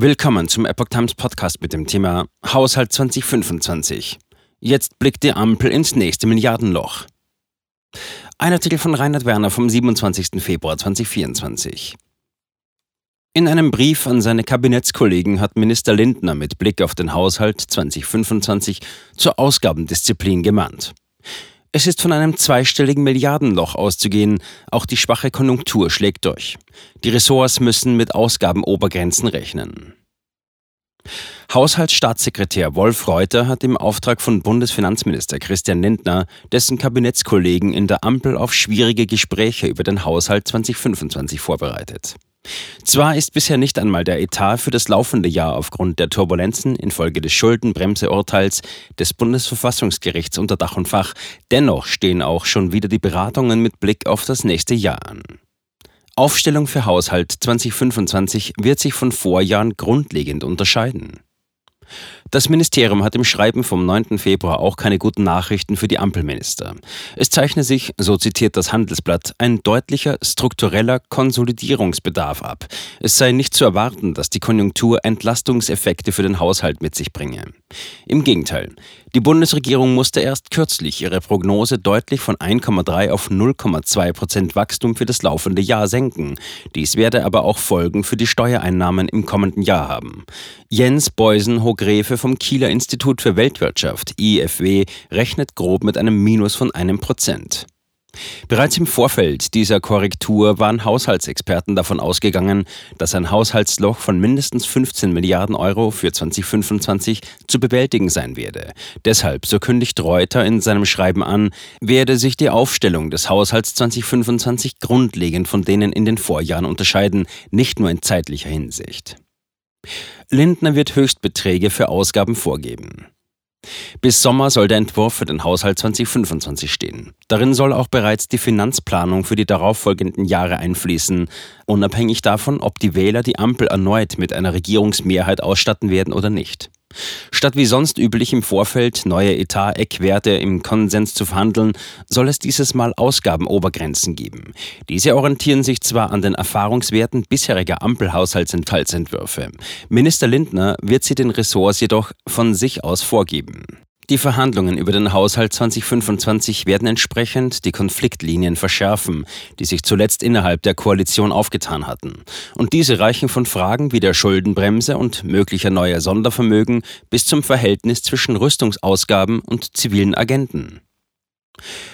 Willkommen zum Epoch Times Podcast mit dem Thema Haushalt 2025. Jetzt blickt die Ampel ins nächste Milliardenloch. Ein Artikel von Reinhard Werner vom 27. Februar 2024. In einem Brief an seine Kabinettskollegen hat Minister Lindner mit Blick auf den Haushalt 2025 zur Ausgabendisziplin gemahnt. Es ist von einem zweistelligen Milliardenloch auszugehen, auch die schwache Konjunktur schlägt durch. Die Ressorts müssen mit Ausgabenobergrenzen rechnen. Haushaltsstaatssekretär Wolf Reuter hat im Auftrag von Bundesfinanzminister Christian Lindner dessen Kabinettskollegen in der Ampel auf schwierige Gespräche über den Haushalt 2025 vorbereitet. Zwar ist bisher nicht einmal der Etat für das laufende Jahr aufgrund der Turbulenzen infolge des Schuldenbremseurteils des Bundesverfassungsgerichts unter Dach und Fach, dennoch stehen auch schon wieder die Beratungen mit Blick auf das nächste Jahr an. Aufstellung für Haushalt 2025 wird sich von Vorjahren grundlegend unterscheiden. Das Ministerium hat im Schreiben vom 9. Februar auch keine guten Nachrichten für die Ampelminister. Es zeichne sich, so zitiert das Handelsblatt, ein deutlicher struktureller Konsolidierungsbedarf ab. Es sei nicht zu erwarten, dass die Konjunktur Entlastungseffekte für den Haushalt mit sich bringe. Im Gegenteil, die Bundesregierung musste erst kürzlich ihre Prognose deutlich von 1,3 auf 0,2 Prozent Wachstum für das laufende Jahr senken. Dies werde aber auch Folgen für die Steuereinnahmen im kommenden Jahr haben. Jens Beusen-Hogrefe vom Kieler Institut für Weltwirtschaft, IFW, rechnet grob mit einem Minus von einem Prozent. Bereits im Vorfeld dieser Korrektur waren Haushaltsexperten davon ausgegangen, dass ein Haushaltsloch von mindestens 15 Milliarden Euro für 2025 zu bewältigen sein werde. Deshalb, so kündigt Reuter in seinem Schreiben an, werde sich die Aufstellung des Haushalts 2025 grundlegend von denen in den Vorjahren unterscheiden, nicht nur in zeitlicher Hinsicht. Lindner wird Höchstbeträge für Ausgaben vorgeben. Bis Sommer soll der Entwurf für den Haushalt 2025 stehen. Darin soll auch bereits die Finanzplanung für die darauffolgenden Jahre einfließen, unabhängig davon, ob die Wähler die Ampel erneut mit einer Regierungsmehrheit ausstatten werden oder nicht. Statt wie sonst üblich im Vorfeld neue Etat-Eckwerte im Konsens zu verhandeln, soll es dieses Mal Ausgabenobergrenzen geben. Diese orientieren sich zwar an den Erfahrungswerten bisheriger Ampelhaushaltsentfallsentwürfe. Minister Lindner wird sie den Ressorts jedoch von sich aus vorgeben. Die Verhandlungen über den Haushalt 2025 werden entsprechend die Konfliktlinien verschärfen, die sich zuletzt innerhalb der Koalition aufgetan hatten. Und diese reichen von Fragen wie der Schuldenbremse und möglicher neuer Sondervermögen bis zum Verhältnis zwischen Rüstungsausgaben und zivilen Agenten.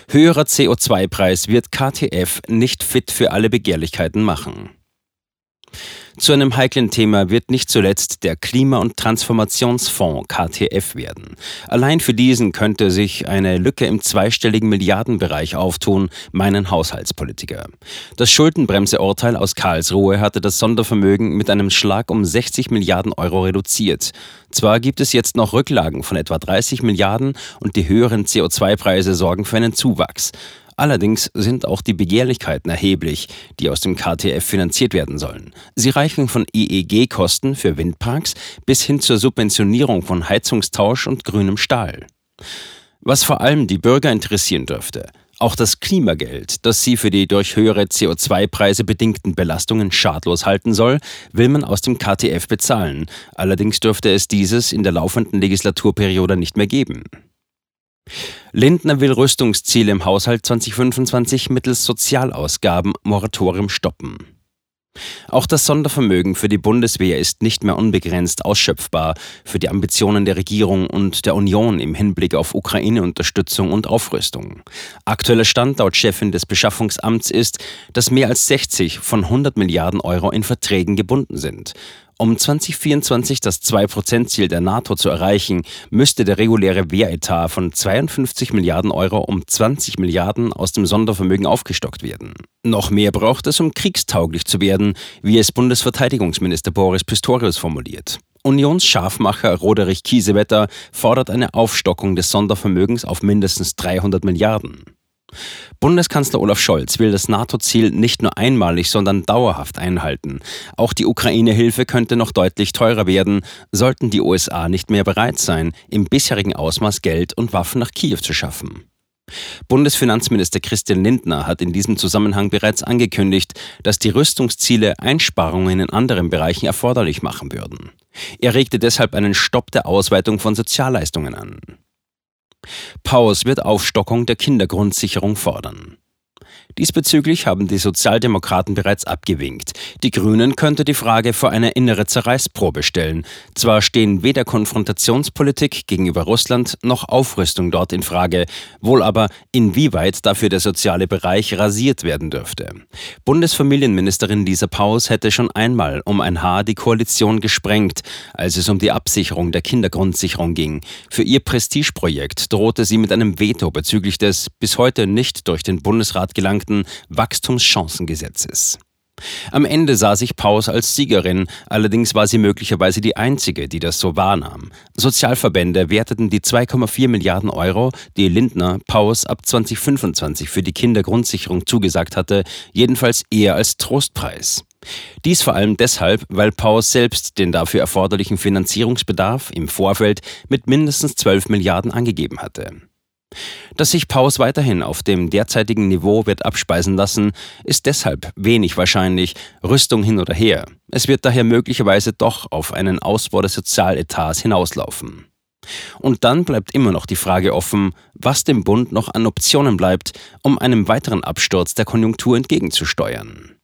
Höherer CO2-Preis wird KTF nicht fit für alle Begehrlichkeiten machen. Zu einem heiklen Thema wird nicht zuletzt der Klima- und Transformationsfonds KTF werden. Allein für diesen könnte sich eine Lücke im zweistelligen Milliardenbereich auftun, meinen Haushaltspolitiker. Das Schuldenbremseurteil aus Karlsruhe hatte das Sondervermögen mit einem Schlag um 60 Milliarden Euro reduziert. Zwar gibt es jetzt noch Rücklagen von etwa 30 Milliarden und die höheren CO2-Preise sorgen für einen Zuwachs. Allerdings sind auch die Begehrlichkeiten erheblich, die aus dem KTF finanziert werden sollen. Sie reichen von EEG-Kosten für Windparks bis hin zur Subventionierung von Heizungstausch und grünem Stahl. Was vor allem die Bürger interessieren dürfte, auch das Klimageld, das sie für die durch höhere CO2-Preise bedingten Belastungen schadlos halten soll, will man aus dem KTF bezahlen. Allerdings dürfte es dieses in der laufenden Legislaturperiode nicht mehr geben. Lindner will Rüstungsziele im Haushalt 2025 mittels Sozialausgaben Moratorium stoppen. Auch das Sondervermögen für die Bundeswehr ist nicht mehr unbegrenzt ausschöpfbar für die Ambitionen der Regierung und der Union im Hinblick auf Ukraine-Unterstützung und Aufrüstung. Aktueller Stand laut Chefin des Beschaffungsamts ist, dass mehr als 60 von 100 Milliarden Euro in Verträgen gebunden sind. Um 2024 das 2%-Ziel der NATO zu erreichen, müsste der reguläre Wehretat von 52 Milliarden Euro um 20 Milliarden aus dem Sondervermögen aufgestockt werden. Noch mehr braucht es, um kriegstauglich zu werden, wie es Bundesverteidigungsminister Boris Pistorius formuliert. Unionsscharfmacher Roderich Kiesewetter fordert eine Aufstockung des Sondervermögens auf mindestens 300 Milliarden. Bundeskanzler Olaf Scholz will das NATO-Ziel nicht nur einmalig, sondern dauerhaft einhalten. Auch die Ukraine-Hilfe könnte noch deutlich teurer werden, sollten die USA nicht mehr bereit sein, im bisherigen Ausmaß Geld und Waffen nach Kiew zu schaffen. Bundesfinanzminister Christian Lindner hat in diesem Zusammenhang bereits angekündigt, dass die Rüstungsziele Einsparungen in anderen Bereichen erforderlich machen würden. Er regte deshalb einen Stopp der Ausweitung von Sozialleistungen an. Paus wird Aufstockung der Kindergrundsicherung fordern. Diesbezüglich haben die Sozialdemokraten bereits abgewinkt. Die Grünen könnte die Frage vor eine innere Zerreißprobe stellen. Zwar stehen weder Konfrontationspolitik gegenüber Russland noch Aufrüstung dort in Frage, wohl aber inwieweit dafür der soziale Bereich rasiert werden dürfte. Bundesfamilienministerin Lisa Paus hätte schon einmal um ein Haar die Koalition gesprengt, als es um die Absicherung der Kindergrundsicherung ging. Für ihr Prestigeprojekt drohte sie mit einem Veto bezüglich des bis heute nicht durch den Bundesrat gelangten gelangten Wachstumschancengesetzes. Am Ende sah sich Paus als Siegerin, allerdings war sie möglicherweise die einzige, die das so wahrnahm. Sozialverbände werteten die 2,4 Milliarden Euro, die Lindner Paus ab 2025 für die Kindergrundsicherung zugesagt hatte, jedenfalls eher als Trostpreis. Dies vor allem deshalb, weil Paus selbst den dafür erforderlichen Finanzierungsbedarf im Vorfeld mit mindestens 12 Milliarden angegeben hatte. Dass sich Paus weiterhin auf dem derzeitigen Niveau wird abspeisen lassen, ist deshalb wenig wahrscheinlich, Rüstung hin oder her. Es wird daher möglicherweise doch auf einen Ausbau des Sozialetats hinauslaufen. Und dann bleibt immer noch die Frage offen, was dem Bund noch an Optionen bleibt, um einem weiteren Absturz der Konjunktur entgegenzusteuern.